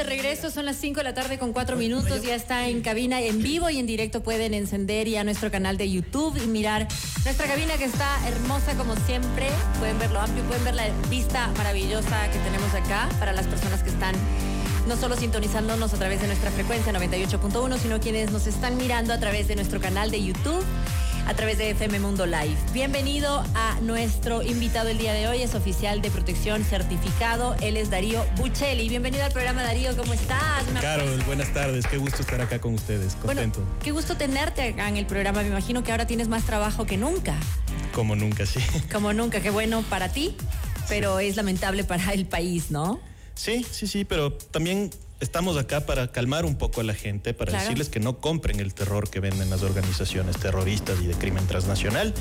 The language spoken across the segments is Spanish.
de regreso, son las 5 de la tarde con 4 minutos, ya está en cabina en vivo y en directo pueden encender ya nuestro canal de YouTube y mirar nuestra cabina que está hermosa como siempre, pueden ver lo amplio, pueden ver la vista maravillosa que tenemos acá para las personas que están no solo sintonizándonos a través de nuestra frecuencia 98.1, sino quienes nos están mirando a través de nuestro canal de YouTube a través de FM Mundo Live. Bienvenido a nuestro invitado el día de hoy, es oficial de protección certificado, él es Darío Buccelli. Bienvenido al programa Darío, ¿cómo estás? Carol, buenas tardes, qué gusto estar acá con ustedes, contento. Bueno, qué gusto tenerte acá en el programa, me imagino que ahora tienes más trabajo que nunca. Como nunca, sí. Como nunca, qué bueno para ti, pero es lamentable para el país, ¿no? Sí, sí, sí, pero también estamos acá para calmar un poco a la gente, para decirles que no compren el terror que venden las organizaciones terroristas y de crimen transnacional.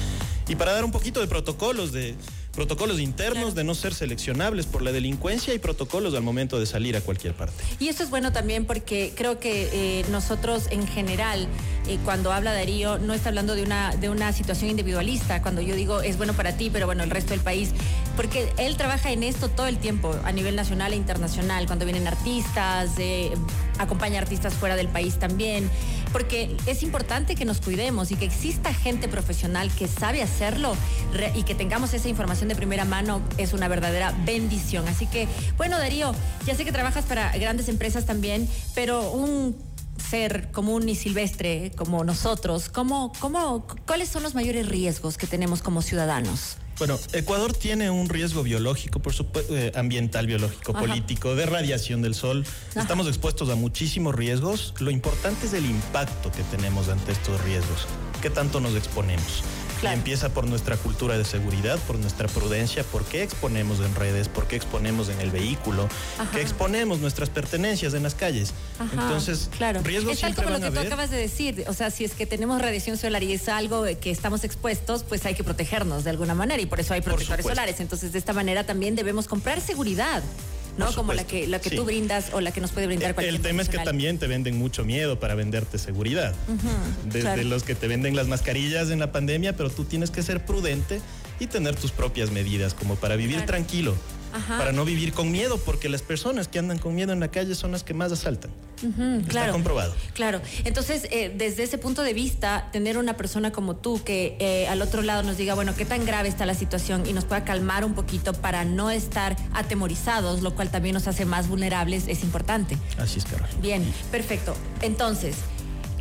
Y para dar un poquito de protocolos de protocolos internos de no ser seleccionables por la delincuencia y protocolos al momento de salir a cualquier parte. Y eso es bueno también porque creo que eh, nosotros en general, eh, cuando habla Darío, no está hablando de una, de una situación individualista, cuando yo digo es bueno para ti, pero bueno, el resto del país, porque él trabaja en esto todo el tiempo, a nivel nacional e internacional, cuando vienen artistas, eh, acompaña artistas fuera del país también, porque es importante que nos cuidemos y que exista gente profesional que sabe hacerlo y que tengamos esa información de primera mano es una verdadera bendición. Así que, bueno, Darío, ya sé que trabajas para grandes empresas también, pero un ser común y silvestre como nosotros, ¿cómo, cómo, ¿cuáles son los mayores riesgos que tenemos como ciudadanos? Bueno, Ecuador tiene un riesgo biológico, por supuesto, eh, ambiental, biológico, político, de radiación del sol. Estamos expuestos a muchísimos riesgos. Lo importante es el impacto que tenemos ante estos riesgos. ¿Qué tanto nos exponemos? Empieza por nuestra cultura de seguridad, por nuestra prudencia, por qué exponemos en redes, por qué exponemos en el vehículo, qué exponemos nuestras pertenencias en las calles. Entonces, claro. riesgos es tal como lo que tú acabas de decir, o sea, si es que tenemos radiación solar y es algo que estamos expuestos, pues hay que protegernos de alguna manera y por eso hay protectores solares. Entonces, de esta manera también debemos comprar seguridad. ¿No? Como la que, la que tú brindas o la que nos puede brindar cualquier El tema es que también te venden mucho miedo para venderte seguridad. Desde los que te venden las mascarillas en la pandemia, pero tú tienes que ser prudente y tener tus propias medidas como para vivir tranquilo para no vivir con miedo, porque las personas que andan con miedo en la calle son las que más asaltan. Está comprobado. Claro. Entonces, eh, desde ese punto de vista, tener una persona como tú que eh, al otro lado nos diga, bueno, qué tan grave está la situación y nos pueda calmar un poquito para no estar atemorizados, lo cual también nos hace más vulnerables, es importante. Así es, Carol. Bien, perfecto. Entonces,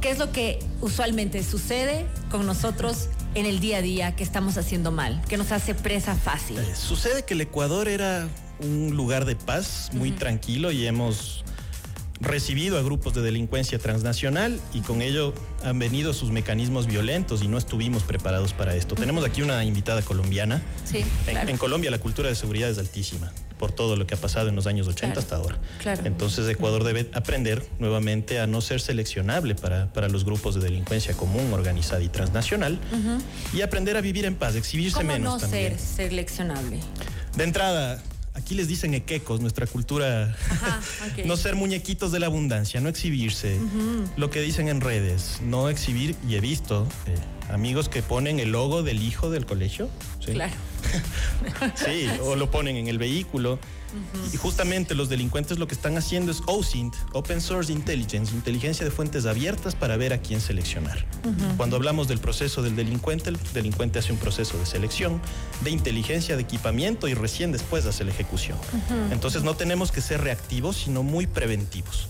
¿qué es lo que usualmente sucede con nosotros en el día a día que estamos haciendo mal, que nos hace presa fácil? Eh, sucede que el Ecuador era un lugar de paz, muy tranquilo y hemos recibido a grupos de delincuencia transnacional y con ello han venido sus mecanismos violentos y no estuvimos preparados para esto. Tenemos aquí una invitada colombiana. Sí, en, Colombia la cultura de seguridad es altísima por todo lo que ha pasado en los años 80 hasta ahora. Entonces Ecuador debe aprender nuevamente a no ser seleccionable para, para los grupos de delincuencia común, organizada y transnacional y aprender a vivir en paz, exhibirse ¿Cómo menos. no ser seleccionable? De entrada, aquí les dicen equecos, nuestra cultura, no ser muñequitos de la abundancia, no exhibirse, lo que dicen en redes, no exhibir, y he visto eh, amigos que ponen el logo del hijo del colegio. Claro. sí, o lo ponen en el vehículo. Y justamente los delincuentes lo que están haciendo es OSINT, Open Source Intelligence, inteligencia de fuentes abiertas para ver a quién seleccionar. Cuando hablamos del proceso del delincuente, el delincuente hace un proceso de selección, de inteligencia, de equipamiento y recién después hace la ejecución. Entonces no tenemos que ser reactivos, sino muy preventivos.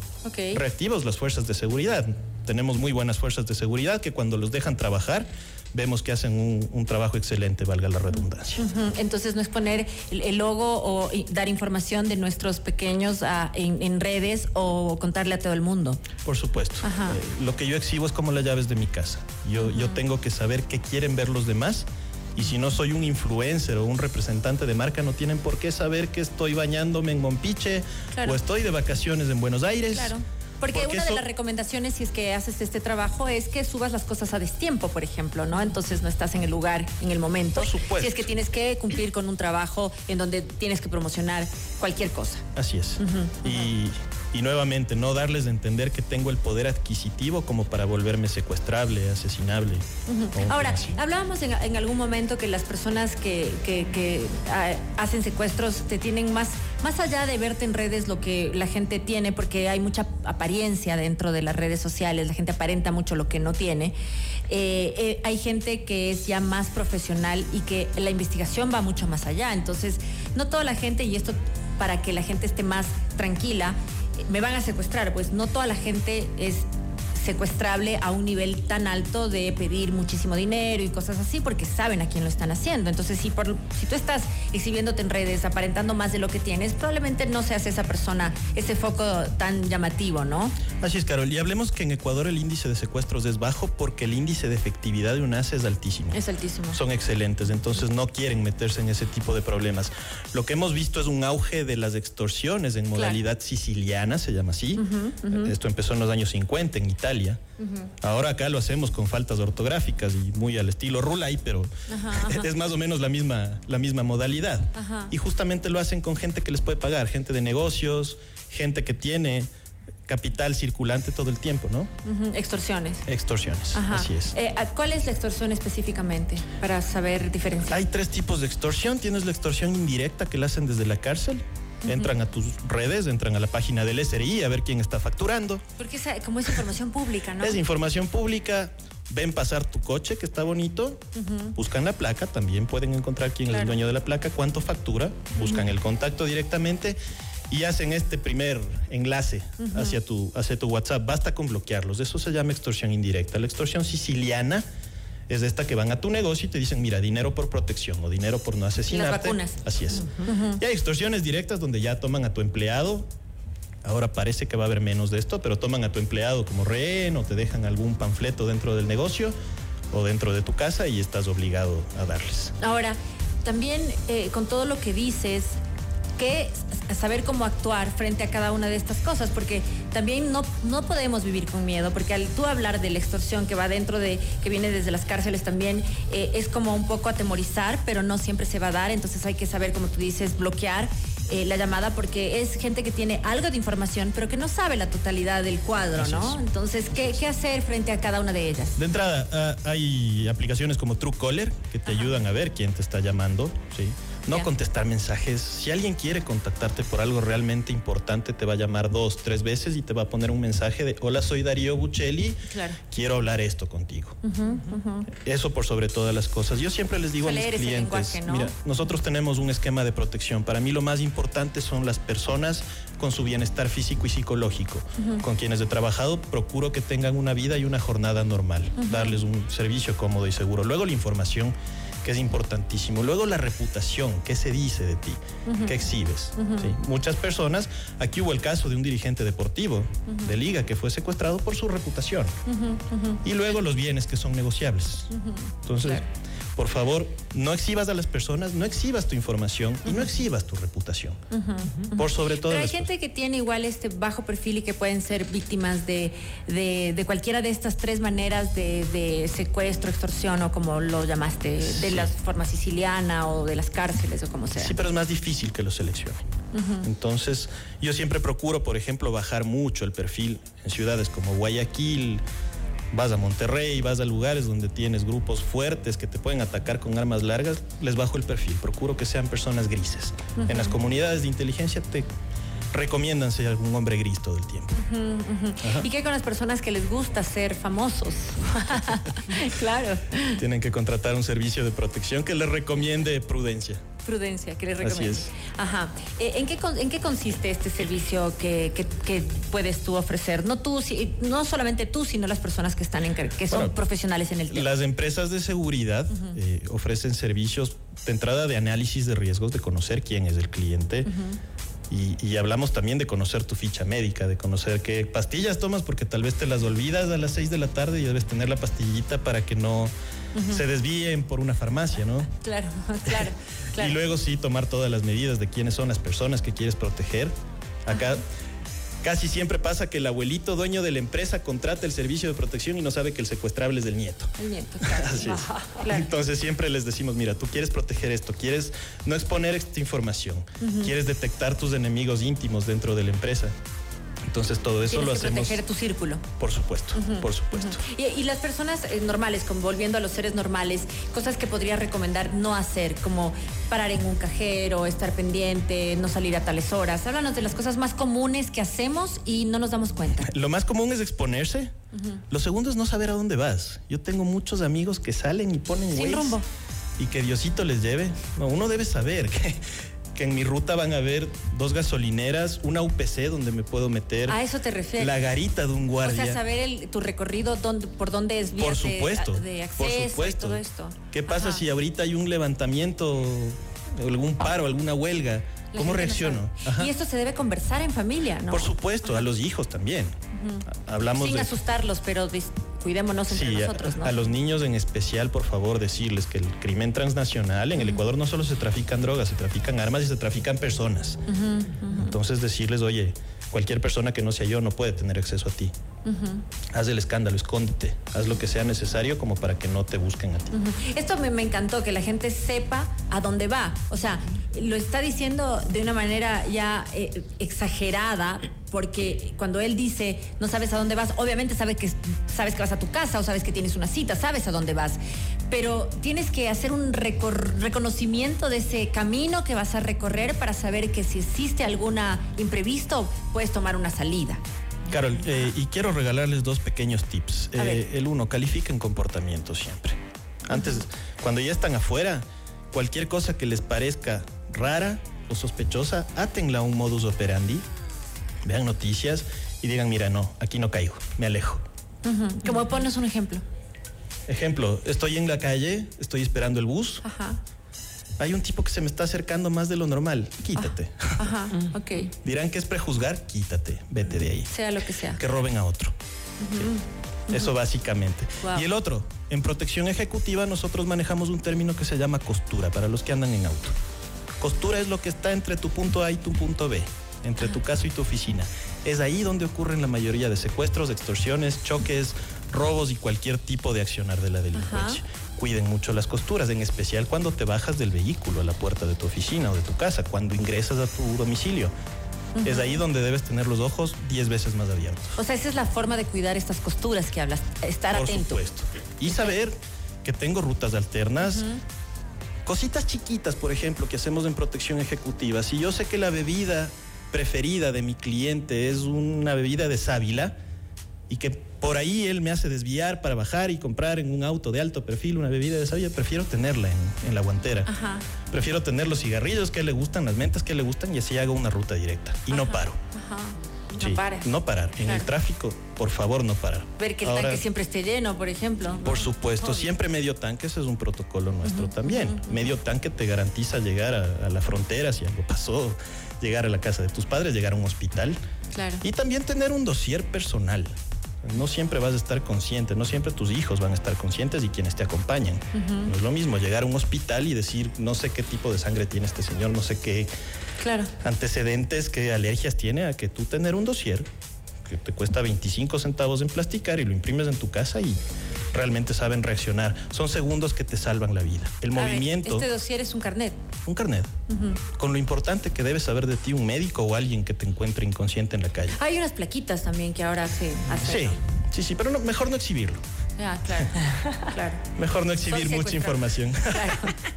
Reactivos las fuerzas de seguridad. Tenemos muy buenas fuerzas de seguridad que cuando los dejan trabajar vemos que hacen un, trabajo excelente, valga la redundancia. Entonces no es poner el, logo o dar información de nuestros pequeños ah, en, redes o contarle a todo el mundo. Por supuesto. Eh, lo que yo exhibo es como las llaves de mi casa. Yo, yo tengo que saber qué quieren ver los demás. Y si no soy un influencer o un representante de marca, no tienen por qué saber que estoy bañándome en Mompiche o estoy de vacaciones en Buenos Aires. Claro porque, una de las recomendaciones, si es que haces este trabajo, es que subas las cosas a destiempo, por ejemplo, ¿no? Entonces no estás en el lugar, en el momento. Por supuesto. Si es que tienes que cumplir con un trabajo en donde tienes que promocionar cualquier cosa. Así es. y, Y nuevamente, no darles a entender que tengo el poder adquisitivo como para volverme secuestrable, asesinable. Ahora, hablábamos en, algún momento que las personas que, ah, hacen secuestros te tienen más, más allá de verte en redes lo que la gente tiene, porque hay mucha apariencia dentro de las redes sociales, la gente aparenta mucho lo que no tiene. Eh, eh, hay gente que es ya más profesional y que la investigación va mucho más allá. Entonces, no toda la gente, y esto para que la gente esté más tranquila, me van a secuestrar, pues no toda la gente es secuestrable a un nivel tan alto de pedir muchísimo dinero y cosas así, porque saben a quién lo están haciendo. Entonces, si, por, si tú estás exhibiéndote en redes, aparentando más de lo que tienes, probablemente no seas esa persona, ese foco tan llamativo, ¿no? Así es, Carol. Y hablemos que en Ecuador el índice de secuestros es bajo porque el índice de efectividad de UNAS es altísimo. Es altísimo. Son excelentes, entonces no quieren meterse en ese tipo de problemas. Lo que hemos visto es un auge de las extorsiones en modalidad siciliana, se llama así. Esto empezó en los años 50 en Italia Ahora acá lo hacemos con faltas ortográficas y muy al estilo Rulay, pero es más o menos la misma, la misma modalidad. Y justamente lo hacen con gente que les puede pagar, gente de negocios, gente que tiene capital circulante todo el tiempo, ¿no? Extorsiones. Extorsiones, así es. Eh, ¿Cuál es la extorsión específicamente para saber diferenciar? Hay tres tipos de extorsión. Tienes la extorsión indirecta que la hacen desde la cárcel, Entran a tus redes, entran a la página del SRI a ver quién está facturando. Porque como es información pública, ¿no? Es información pública. Ven pasar tu coche, que está bonito, buscan la placa, también pueden encontrar quién es el dueño de la placa, cuánto factura, buscan el contacto directamente y hacen este primer enlace hacia, tu, hacia tu WhatsApp. Basta con bloquearlos. Eso se llama extorsión indirecta. La extorsión siciliana es esta que van a tu negocio y te dicen, mira, dinero por protección o dinero por no asesinarte. Las vacunas. Así es. Y hay extorsiones directas donde ya toman a tu empleado. Ahora parece que va a haber menos de esto, pero toman a tu empleado como rehén o te dejan algún panfleto dentro del negocio o dentro de tu casa y estás obligado a darles. Ahora, también eh, con todo lo que dices, que saber cómo actuar frente a cada una de estas cosas, porque también no, no podemos vivir con miedo, porque al tú hablar de la extorsión que va dentro de, que viene desde las cárceles también, eh, es como un poco atemorizar, pero no siempre se va a dar, entonces hay que saber, como tú dices, bloquear eh, la llamada porque es gente que tiene algo de información, pero que no sabe la totalidad del cuadro, ¿no? Entonces, ¿qué, ¿qué, hacer frente a cada una de ellas? De entrada, ah, hay aplicaciones como Truecaller que te ayudan a ver quién te está llamando, ¿sí? No contestar mensajes. Si alguien quiere contactarte por algo realmente importante, te va a llamar dos, tres veces y te va a poner un mensaje de hola, soy Darío Buccelli, quiero hablar esto contigo. Eso por sobre todas las cosas. Yo siempre les digo a mis clientes, mira, nosotros tenemos un esquema de protección. Para mí lo más importante son las personas con su bienestar físico y psicológico. Con quienes he trabajado, procuro que tengan una vida y una jornada normal, darles un servicio cómodo y seguro. Luego la información que es importantísimo. Luego la reputación, qué se dice de ti, qué exhibes. Muchas personas, aquí hubo el caso de un dirigente deportivo de liga que fue secuestrado por su reputación. Y luego los bienes que son negociables. Entonces por favor, no exhibas a las personas, no exhibas tu información y no exhibas tu reputación. Por sobre todo. Pero hay gente que tiene igual este bajo perfil y que pueden ser víctimas de, de, cualquiera de estas tres maneras de, secuestro, extorsión o como lo llamaste, de la forma siciliana o de las cárceles o como sea. Sí, pero es más difícil que lo seleccionen. Entonces, yo siempre procuro, por ejemplo, bajar mucho el perfil en ciudades como Guayaquil, vas a Monterrey, vas a lugares donde tienes grupos fuertes que te pueden atacar con armas largas, les bajo el perfil. Procuro que sean personas grises. En las comunidades de inteligencia te recomiendan ser algún hombre gris todo el tiempo. ¿Y qué con las personas que les gusta ser famosos? claro. Tienen que contratar un servicio de protección que les recomiende prudencia prudencia que les recomiendo. Ajá. Eh, ¿En qué, ¿En qué consiste este servicio que, puedes tú ofrecer? No tú, no solamente tú, sino las personas que están en, que son profesionales en el tema. Las empresas de seguridad eh, ofrecen servicios de entrada de análisis de riesgos, de conocer quién es el cliente. Y, hablamos también de conocer tu ficha médica, de conocer qué pastillas tomas, porque tal vez te las olvidas a las 6 de la tarde y debes tener la pastillita para que no se desvíen por una farmacia, ¿no? Claro, claro, y luego sí tomar todas las medidas de quiénes son las personas que quieres proteger. Acá casi siempre pasa que el abuelito dueño de la empresa contrata el servicio de protección y no sabe que el secuestrable es del nieto. El nieto, claro. Entonces siempre les decimos, mira, tú quieres proteger esto, quieres no exponer esta información, quieres detectar tus enemigos íntimos dentro de la empresa. Entonces todo eso Tienes lo que hacemos. proteger tu círculo. Por supuesto, por supuesto. Y, y las personas eh, normales, como volviendo a los seres normales, cosas que podría recomendar no hacer, como parar en un cajero, estar pendiente, no salir a tales horas. Háblanos de las cosas más comunes que hacemos y no nos damos cuenta. Lo más común es exponerse. Lo segundo es no saber a dónde vas. Yo tengo muchos amigos que salen y ponen Sin rumbo. y que Diosito les lleve. No, uno debe saber que, que en mi ruta van a haber dos gasolineras, una UPC donde me puedo meter, A eso te refieres. la garita de un o guardia. sea, saber el- tu recorrido, dónde, por dónde es por supuesto, de, acceso por y supuesto. todo esto. ¿Qué pasa Ajá. si ahorita hay un levantamiento, algún paro, alguna huelga? La ¿Cómo no reacciono? Y esto se debe conversar en familia, ¿no? Por supuesto, a los hijos también. Hablamos Sin de asustarlos, pero cuidémonos entre Sí, a- nosotros, ¿no? a, los niños en especial, por favor, decirles que el crimen transnacional en el Ecuador no solo se trafican drogas, se trafican armas y se trafican personas. Entonces decirles, oye, cualquier persona que no sea yo no puede tener acceso a ti. Haz el escándalo, escóndete, haz lo que sea necesario como para que no te busquen a ti. Esto me, me encantó, que la gente sepa a dónde va. O sea, lo está diciendo de una manera ya eh, exagerada, porque cuando él dice no sabes a dónde vas, obviamente sabe que, sabes que vas a tu casa o sabes que tienes una cita, sabes a dónde vas. Pero tienes que hacer un reconocimiento de ese camino que vas a recorrer para saber que si existe alguna imprevisto, puedes tomar una salida. Carol, eh, y quiero regalarles dos pequeños tips. Eh, el uno, califiquen comportamiento siempre. Antes, cuando ya están afuera, cualquier cosa que les parezca rara o sospechosa, átenla a un modus operandi, vean noticias y digan, mira, no, aquí no caigo, me alejo. Ujú. Como pones un ejemplo. Ejemplo, estoy en la calle, estoy esperando el bus, Ajá, hay un tipo que se me está acercando más de lo normal, quítate. ajá, ok. Dirán que es prejuzgar, quítate, vete de ahí. Sea lo que sea. que roben a otro. Sí. Eso básicamente. Wow. Y el otro, en protección ejecutiva nosotros manejamos un término que se llama costura para los que andan en auto. Costura es lo que está entre tu punto A y tu punto B, entre tu casa y tu oficina. Es ahí donde ocurren la mayoría de secuestros, extorsiones, choques, robos y cualquier tipo de accionar de la delincuencia. Cuiden mucho las costuras, en especial cuando te bajas del vehículo a la puerta de tu oficina o de tu casa, cuando ingresas a tu domicilio. Es ahí donde debes tener los ojos 10 veces más abiertos. O sea, esa es la forma de cuidar estas costuras que hablas, estar Por atento. supuesto. Y saber que tengo rutas alternas. Cositas chiquitas, por ejemplo, que hacemos en protección ejecutiva. Si yo sé que la bebida preferida de mi cliente es una bebida de sábila y que por ahí él me hace desviar para bajar y comprar en un auto de alto perfil una bebida de sábila, prefiero tenerla en, en la guantera. Ajá, Prefiero tener los cigarrillos que le gustan, las mentas que le gustan y así hago una ruta directa. Y no paro. ajá. Sí, No pares. no parar. En el tráfico, por favor, no parar. Ver que el Ahora- tanque siempre esté lleno, por ejemplo. ¿no? por supuesto, siempre medio tanque, ese es un protocolo nuestro también. Medio tanque te garantiza llegar a, a la frontera si algo pasó, llegar a la casa de tus padres, llegar a un hospital Claro. y también tener un dossier personal. No siempre vas a estar consciente, no siempre tus hijos van a estar conscientes y quienes te acompañan. No es lo mismo llegar a un hospital y decir, no sé qué tipo de sangre tiene este señor, no sé qué Claro. antecedentes, qué alergias tiene, a que tú tener un dossier que te cuesta 25 centavos en plasticar y lo imprimes en tu casa y realmente saben reaccionar. Son segundos que te salvan la vida. El A ver, movimiento, este dossier es un carnet. un carnet, con lo importante que debe saber de ti un médico o alguien que te encuentre inconsciente en la calle. Hay unas plaquitas también que ahora se hacen. Sí, sí, sí, pero no- mejor no exhibirlo. Ah, claro. claro. Mejor no exhibir mucha información. Claro,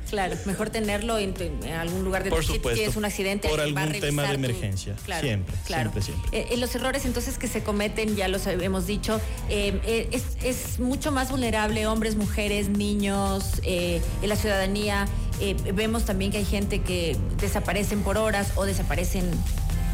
claro. Mejor tenerlo en, en algún lugar de Por tu- si supuesto. tienes un accidente. Por alguien va a algún tema de tu- emergencia. Claro, Siempre, claro. siempre, siempre. Eh, eh, los errores entonces que se cometen, ya los hemos dicho, eh, eh, es, es mucho más vulnerable hombres, mujeres, niños, eh, en la ciudadanía. Eh, vemos también que hay gente que desaparecen por horas o desaparecen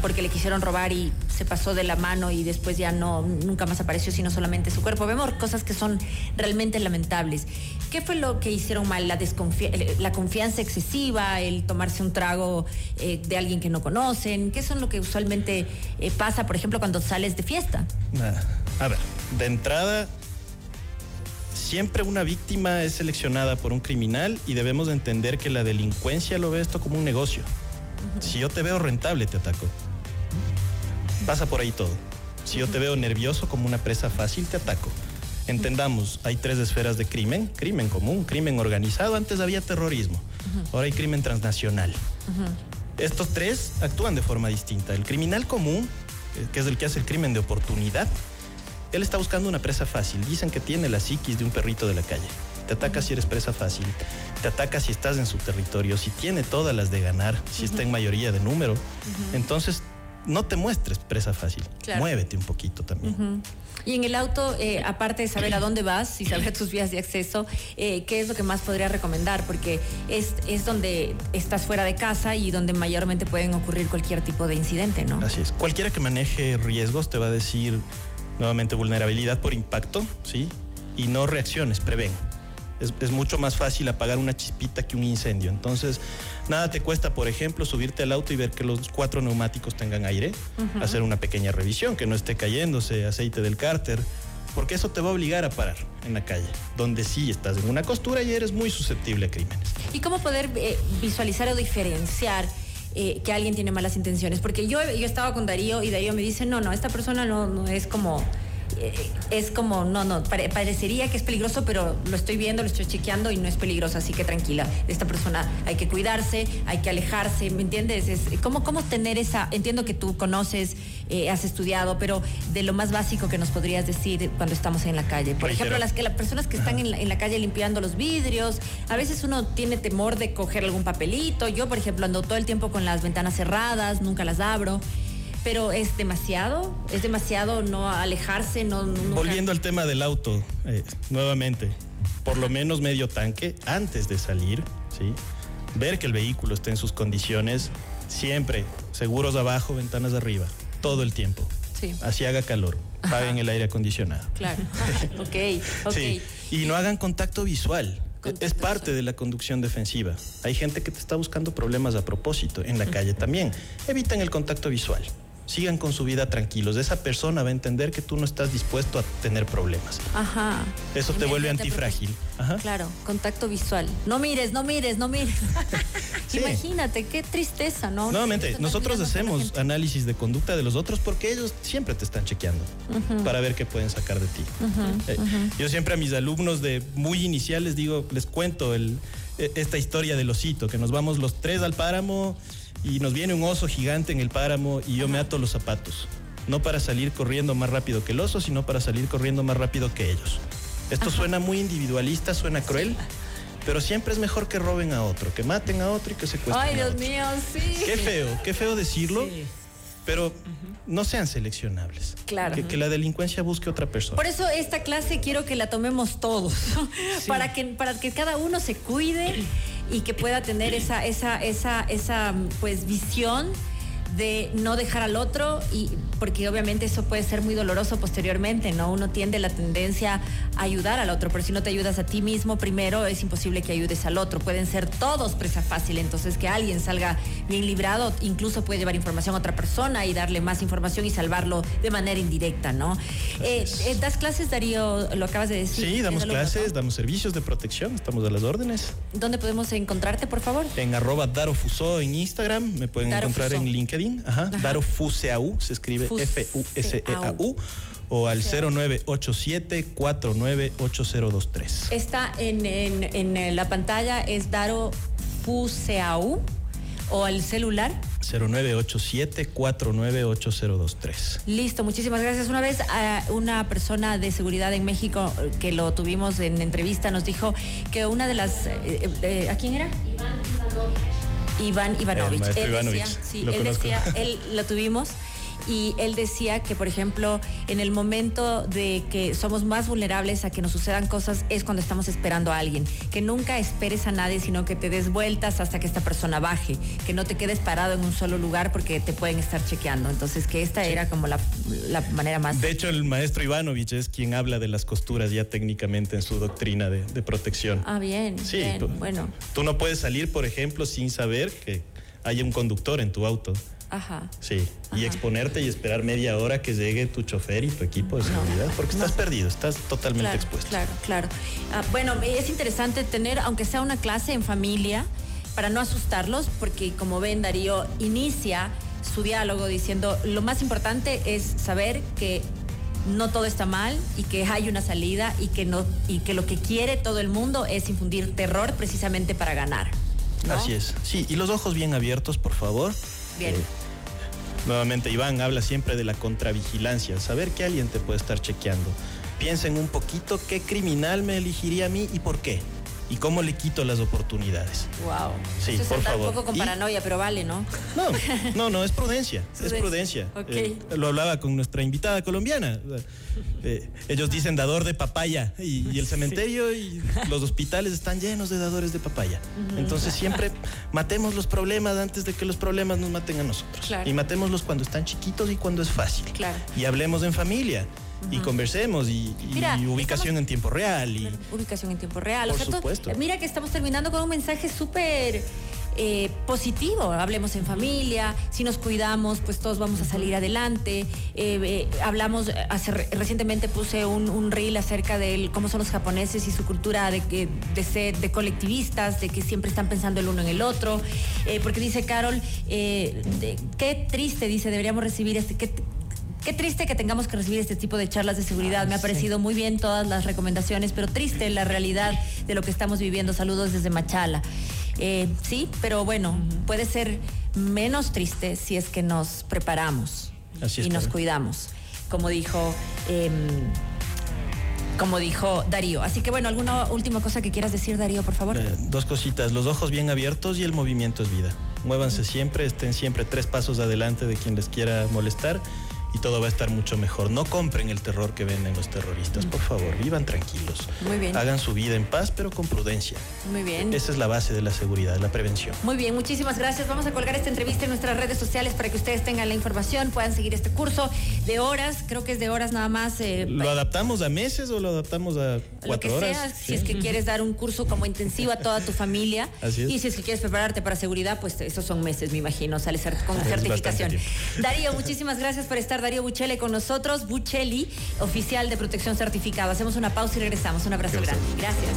porque le quisieron robar y se pasó de la mano y después ya no nunca más apareció sino solamente su cuerpo. Vemos cosas que son realmente lamentables. ¿Qué fue lo que hicieron mal? La desconfia eh, la confianza excesiva, el tomarse un trago eh, de alguien que no conocen. ¿Qué son lo que usualmente eh, pasa, por ejemplo, cuando sales de fiesta? A ver, de entrada, siempre una víctima es seleccionada por un criminal y debemos de entender que la delincuencia lo ve esto como un negocio. Si yo te veo rentable, te ataco. Pasa por ahí todo. Si yo te veo nervioso como una presa fácil, te ataco. Entendamos, hay tres esferas de crimen. Crimen común, crimen organizado. Antes había terrorismo. Ahora hay crimen transnacional. Estos tres actúan de forma distinta. El criminal común eh, que es el que hace el crimen de oportunidad, él está buscando una presa fácil. Dicen que tiene la psiquis de un perrito de la calle. Te ataca si eres presa fácil, te ataca si estás en su territorio, si tiene todas las de ganar, si está en mayoría de número. Entonces, no te muestres presa fácil. Muévete un poquito también. Y en el auto, eh, aparte de saber a dónde vas y saber tus vías de acceso, eh, ¿qué es lo que más podría recomendar? Porque es, es donde estás fuera de casa y donde mayormente pueden ocurrir cualquier tipo de incidente, ¿no? Así es. Cualquiera que maneje riesgos te va a decir nuevamente vulnerabilidad por impacto, ¿sí? Y no reacciones, prevén es, mucho más fácil apagar una chispita que un incendio. Entonces, nada te cuesta, por ejemplo, subirte al auto y ver que los cuatro neumáticos tengan aire, hacer una pequeña revisión, que no esté cayéndose aceite del cárter, porque eso te va a obligar a parar en la calle, donde sí estás en una costura y eres muy susceptible a crímenes. ¿Y cómo poder eh, visualizar o diferenciar? Eh, que alguien tiene malas intenciones, porque yo, yo estaba con Darío y Darío me dice, no, no, esta persona no, no es como es como, no, no, parecería que es peligroso, pero lo estoy viendo, lo estoy chequeando y no es peligroso, así que tranquila, esta persona hay que cuidarse, hay que alejarse, ¿me entiendes? Es, ¿cómo, ¿Cómo tener esa, entiendo que tú conoces, eh, has estudiado, pero de lo más básico que nos podrías decir cuando estamos en la calle? Por ejemplo, las, que, las personas que están en la, en la calle limpiando los vidrios, a veces uno tiene temor de coger algún papelito, yo por ejemplo ando todo el tiempo con las ventanas cerradas, nunca las abro pero es demasiado, es demasiado no alejarse, no... Volviendo al tema del auto, eh, nuevamente, por lo menos medio tanque antes de salir, ¿sí? Ver que el vehículo esté en sus condiciones, siempre, seguros abajo, ventanas arriba, todo el tiempo. Sí. Así haga calor, paguen el aire acondicionado. Claro, ok, ok. Sí. Y no hagan contacto visual. es parte de la conducción defensiva. Hay gente que te está buscando problemas a propósito en la calle también. Eviten el contacto visual sigan con su vida tranquilos. Esa persona va a entender que tú no estás dispuesto a tener problemas. Ajá. Eso te vuelve antifrágil. Ajá. Claro, contacto visual. No mires, no mires, no mires. Imagínate, qué tristeza, ¿no? Nuevamente, nosotros hacemos análisis de conducta de los otros porque ellos siempre te están chequeando para ver qué pueden sacar de ti. Eh, yo siempre a mis alumnos de muy iniciales digo, les cuento el, e, esta historia del osito, que nos vamos los tres al páramo y nos viene un oso gigante en el páramo y yo me ato los zapatos. No para salir corriendo más rápido que el oso, sino para salir corriendo más rápido que ellos. Esto suena muy individualista, suena cruel, pero siempre es mejor que roben a otro, que maten a otro y que secuestren Ay, Dios mío, sí. Qué feo, qué feo decirlo. Pero no sean seleccionables. Claro. Que, la delincuencia busque otra persona. Por eso esta clase quiero que la tomemos todos, para, que, para que cada uno se cuide y que pueda tener esa, esa, esa, esa pues visión de no dejar al otro y porque obviamente eso puede ser muy doloroso posteriormente, ¿no? Uno tiende la tendencia a ayudar al otro, pero si no te ayudas a ti mismo primero es imposible que ayudes al otro. Pueden ser todos presa fácil, entonces que alguien salga bien librado incluso puede llevar información a otra persona y darle más información y salvarlo de manera indirecta, ¿no? Eh, eh, ¿Das clases, Darío? Lo acabas de decir. Sí, damos clases, damos servicios de protección, estamos a las órdenes. ¿Dónde podemos encontrarte, por favor? En arroba Darofuso en Instagram, me pueden encontrar en LinkedIn, ajá, Daro Fuseau, se escribe F-U-S-E-A-U o al 0987-498023. Está en, en, la pantalla, es Daro Fuseau o al celular 0987-498023. Listo, muchísimas gracias. Una vez a una persona de seguridad en México que lo tuvimos en entrevista nos dijo que una de las... Eh, eh, ¿A quién era? Iván Ivanovich. Él Decía, sí, él decía, él lo tuvimos y él decía que, por ejemplo, en el momento de que somos más vulnerables a que nos sucedan cosas es cuando estamos esperando a alguien. Que nunca esperes a nadie, sino que te des vueltas hasta que esta persona baje. Que no te quedes parado en un solo lugar porque te pueden estar chequeando. Entonces, que esta era como la, manera más... De hecho, el maestro Ivanovich es quien habla de las costuras ya técnicamente en su doctrina de, protección. Ah, bien. Sí, bueno. Tú no puedes salir, por ejemplo, sin saber que hay un conductor en tu auto. Ajá. Sí, y exponerte y esperar media hora que llegue tu chofer y tu equipo de seguridad, porque estás perdido, estás totalmente expuesto. Claro, claro. Ah, bueno, es interesante tener, aunque sea una clase en familia, para no asustarlos, porque como ven, Darío inicia su diálogo diciendo, lo más importante es saber que no todo está mal y que hay una salida y que no y que lo que quiere todo el mundo es infundir terror precisamente para ganar. Así es. Sí, y los ojos bien abiertos, por favor. Bien. Eh, Nuevamente, Iván habla siempre de la contravigilancia, saber que alguien te puede estar chequeando. Piensen un poquito qué criminal me elegiría a mí y por qué y cómo le quito las oportunidades. Wow. Sí, Eso por favor. un poco con Y- paranoia, pero vale, ¿no? No, no, no, es prudencia, es Prudencia. Eh, lo hablaba con nuestra invitada colombiana. Eh, ellos dicen dador de papaya y, y el cementerio y los hospitales están llenos de dadores de papaya. Entonces siempre matemos los problemas antes de que los problemas nos maten a nosotros. Claro. Y matémoslos cuando están chiquitos y cuando es fácil. Claro. Y hablemos en familia. Y conversemos y, y Mira, ubicación estamos- en tiempo real y Ubicación en tiempo real. Por supuesto. mira que estamos terminando con un mensaje súper eh, positivo. Hablemos en familia, si nos cuidamos, pues todos vamos a salir adelante. Eh, eh, hablamos, hace, re- recientemente puse un, un reel acerca de cómo son los japoneses y su cultura de, que- de ser de colectivistas, de que siempre están pensando el uno en el otro. Porque dice Carol, eh, de- qué triste, dice, deberíamos recibir este... Qué, Qué triste que tengamos que recibir este tipo de charlas de seguridad. Me ha parecido muy bien todas las recomendaciones, pero triste la realidad de lo que estamos viviendo. Saludos desde Machala. Eh, sí, pero bueno, puede ser menos triste si es que nos preparamos Así es, y nos cuidamos, como dijo. em, como dijo Darío. Así que bueno, ¿alguna última cosa que quieras decir, Darío, por favor? Eh, dos cositas, los ojos bien abiertos y el movimiento es vida. Muévanse siempre, estén siempre tres pasos adelante de quien les quiera molestar y todo va a estar mucho mejor. No compren el terror que venden los terroristas, por favor, vivan tranquilos. Muy bien. Hagan su vida en paz, pero con prudencia. Muy bien. Esa es la base de la seguridad, la prevención. Muy bien, muchísimas gracias. Vamos a colgar esta entrevista en nuestras redes sociales para que ustedes tengan la información, puedan seguir este curso de horas, creo que es de horas nada más. eh, ¿Lo adaptamos a meses o lo adaptamos a lo cuatro que horas? sea, si Sí. es que quieres dar un curso como intensivo a toda tu familia. Así es. Y si es que quieres prepararte para seguridad, pues esos son meses, me imagino, sale con Es certificación. Darío, muchísimas gracias por estar. Darío Buchele con nosotros, Bucheli, oficial de protección certificado. Hacemos una pausa y regresamos. Un abrazo Gracias. grande. Gracias.